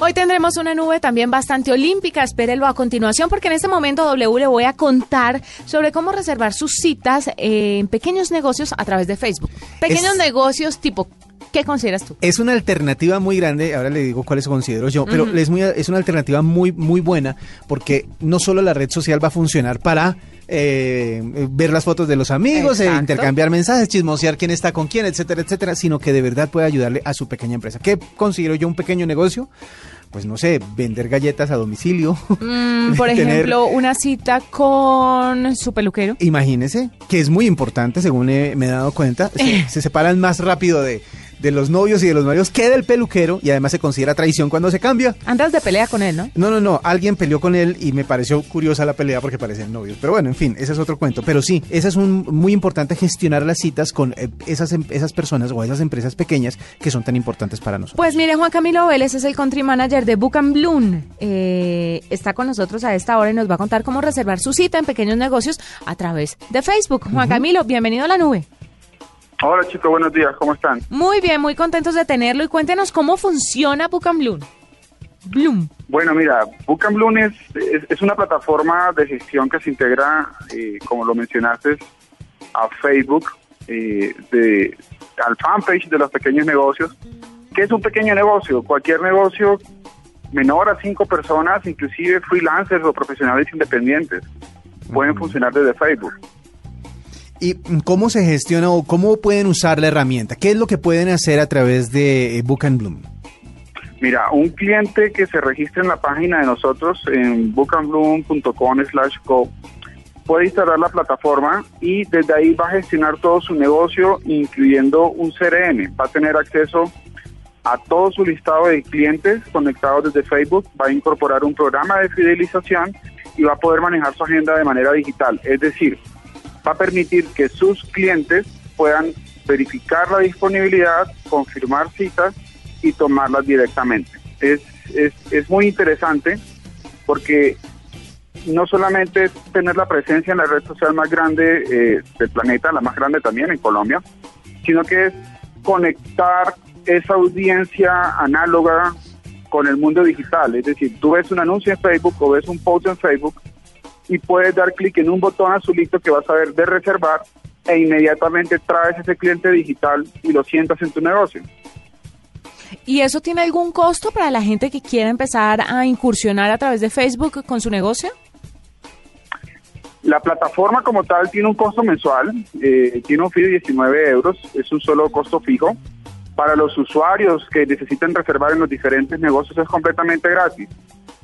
Hoy tendremos una nube también bastante olímpica, espérelo a continuación porque en este momento W le voy a contar sobre cómo reservar sus citas en pequeños negocios a través de Facebook. Pequeños negocios tipo ¿Qué consideras tú? Es una alternativa muy grande, ahora le digo cuáles considero yo, pero es, muy, es una alternativa muy, muy buena porque no solo la red social va a funcionar para eh, ver las fotos de los amigos, eh, intercambiar mensajes, chismosear quién está con quién, etcétera, etcétera, sino que de verdad puede ayudarle a su pequeña empresa. ¿Qué considero yo un pequeño negocio? pues no sé, vender galletas a domicilio. Mm, por ejemplo, una cita con su peluquero. Imagínese, que es muy importante, según me he dado cuenta, se separan más rápido de, de los novios y de los maridos queda el peluquero y además se considera traición cuando se cambia. Andas de pelea con él, ¿no? No, no, no. Alguien peleó con él y me pareció curiosa la pelea porque parecen novios. Pero bueno, en fin, ese es otro cuento. Pero sí, ese es un muy importante gestionar las citas con eh, esas, em, esas personas o esas empresas pequeñas que son tan importantes para nosotros. Pues mire, Juan Camilo Vélez es el country manager de Book and Bloom. Eh, está con nosotros a esta hora y nos va a contar cómo reservar su cita en pequeños negocios a través de Facebook. Juan Camilo, bienvenido a la nube. Hola chicos, buenos días, ¿cómo están? Muy bien, muy contentos de tenerlo y cuéntenos cómo funciona Book Bloom. Bloom. Bueno, mira, Book Bloom es, es, una plataforma de gestión que se integra, eh, como lo mencionaste, a Facebook, eh, de, al fanpage de los pequeños negocios. ¿Qué es un pequeño negocio? Cualquier negocio menor a cinco personas, inclusive freelancers o profesionales independientes, pueden funcionar desde Facebook. ¿Y cómo se gestiona o cómo pueden usar la herramienta? ¿Qué es lo que pueden hacer a través de eh, Book and Bloom? Mira, un cliente que se registre en la página de nosotros en bookandbloom.com slash go puede instalar la plataforma y desde ahí va a gestionar todo su negocio, incluyendo un CRM. Va a tener acceso a todo su listado de clientes conectados desde Facebook, va a incorporar un programa de fidelización y va a poder manejar su agenda de manera digital. Es decir, va a permitir que sus clientes puedan verificar la disponibilidad, confirmar citas y tomarlas directamente. Es, es, muy interesante porque no solamente tener la presencia en la red social más grande eh, del planeta, la más grande también en Colombia, sino que es conectar esa audiencia análoga con el mundo digital. Es decir, tú ves un anuncio en Facebook o ves un post en Facebook y puedes dar clic en un botón azulito que vas a ver de reservar e inmediatamente traes ese cliente digital y lo sientas en tu negocio. ¿Y eso tiene algún costo para la gente que quiera empezar a incursionar a través de Facebook con su negocio? La plataforma como tal tiene un costo mensual, eh, tiene un fee de 19 euros, es un solo costo fijo. Para los usuarios que necesiten reservar en los diferentes negocios es completamente gratis.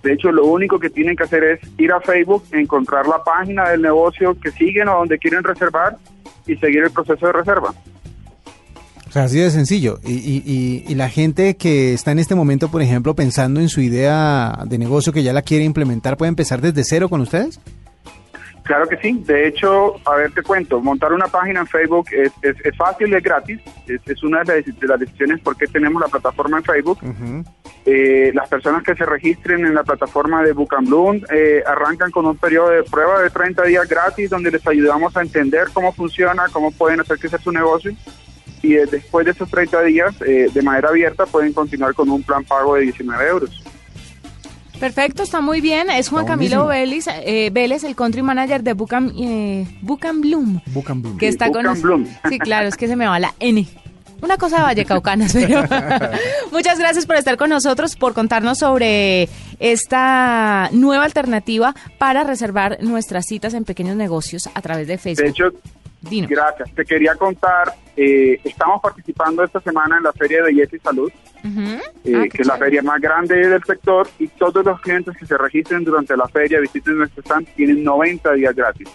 De hecho, lo único que tienen que hacer es ir a Facebook, encontrar la página del negocio que siguen o donde quieren reservar y seguir el proceso de reserva. O sea, así de sencillo. Y, y, y, la gente que está en este momento, por ejemplo, pensando en su idea de negocio que ya la quiere implementar, ¿puede empezar desde cero con ustedes? Claro que sí. De hecho, a ver, te cuento, montar una página en Facebook es, es, fácil y es gratis. Es, una de las, decisiones por qué tenemos la plataforma en Facebook. Eh, las personas que se registren en la plataforma de Book Bloom eh, arrancan con un periodo de prueba de 30 días gratis donde les ayudamos a entender cómo funciona, cómo pueden hacer crecer su negocio. Y después de esos 30 días, eh, de manera abierta, pueden continuar con un plan pago de 19 euros. Perfecto, está muy bien. Es Juan Camilo Vélez, eh, Vélez, el country manager de Bucam, eh, Bloom. Bloom. Que está con Sí, claro, es que se me va la N. Una cosa de Vallecaucanas, pero muchas gracias por estar con nosotros, por contarnos sobre esta nueva alternativa para reservar nuestras citas en pequeños negocios a través de Facebook. De hecho, Gracias. Te quería contar, eh, estamos participando esta semana en la Feria de Belleza y Salud, eh, ah, que es la feria más grande del sector, y todos los clientes que se registren durante la feria, visiten nuestro stand, tienen 90 días gratis.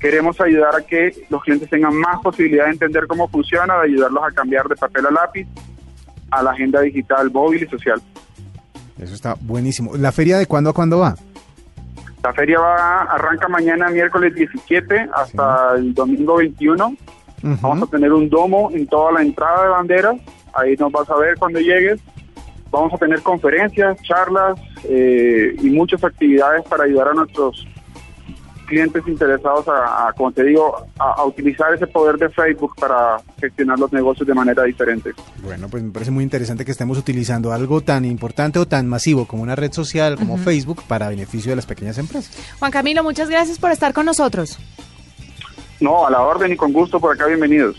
Queremos ayudar a que los clientes tengan más posibilidad de entender cómo funciona, de ayudarlos a cambiar de papel a lápiz a la agenda digital, móvil y social. Eso está buenísimo. ¿La feria de cuándo a cuándo va? La feria va, arranca mañana miércoles 17 hasta el domingo 21. Vamos a tener un domo en toda la entrada de banderas. Ahí nos vas a ver cuando llegues. Vamos a tener conferencias, charlas eh, y muchas actividades para ayudar a nuestros clientes interesados a, como te digo, a, utilizar ese poder de Facebook para gestionar los negocios de manera diferente. Bueno, pues me parece muy interesante que estemos utilizando algo tan importante o tan masivo como una red social como Facebook para beneficio de las pequeñas empresas. Juan Camilo, muchas gracias por estar con nosotros. No, a la orden y con gusto por acá, bienvenidos.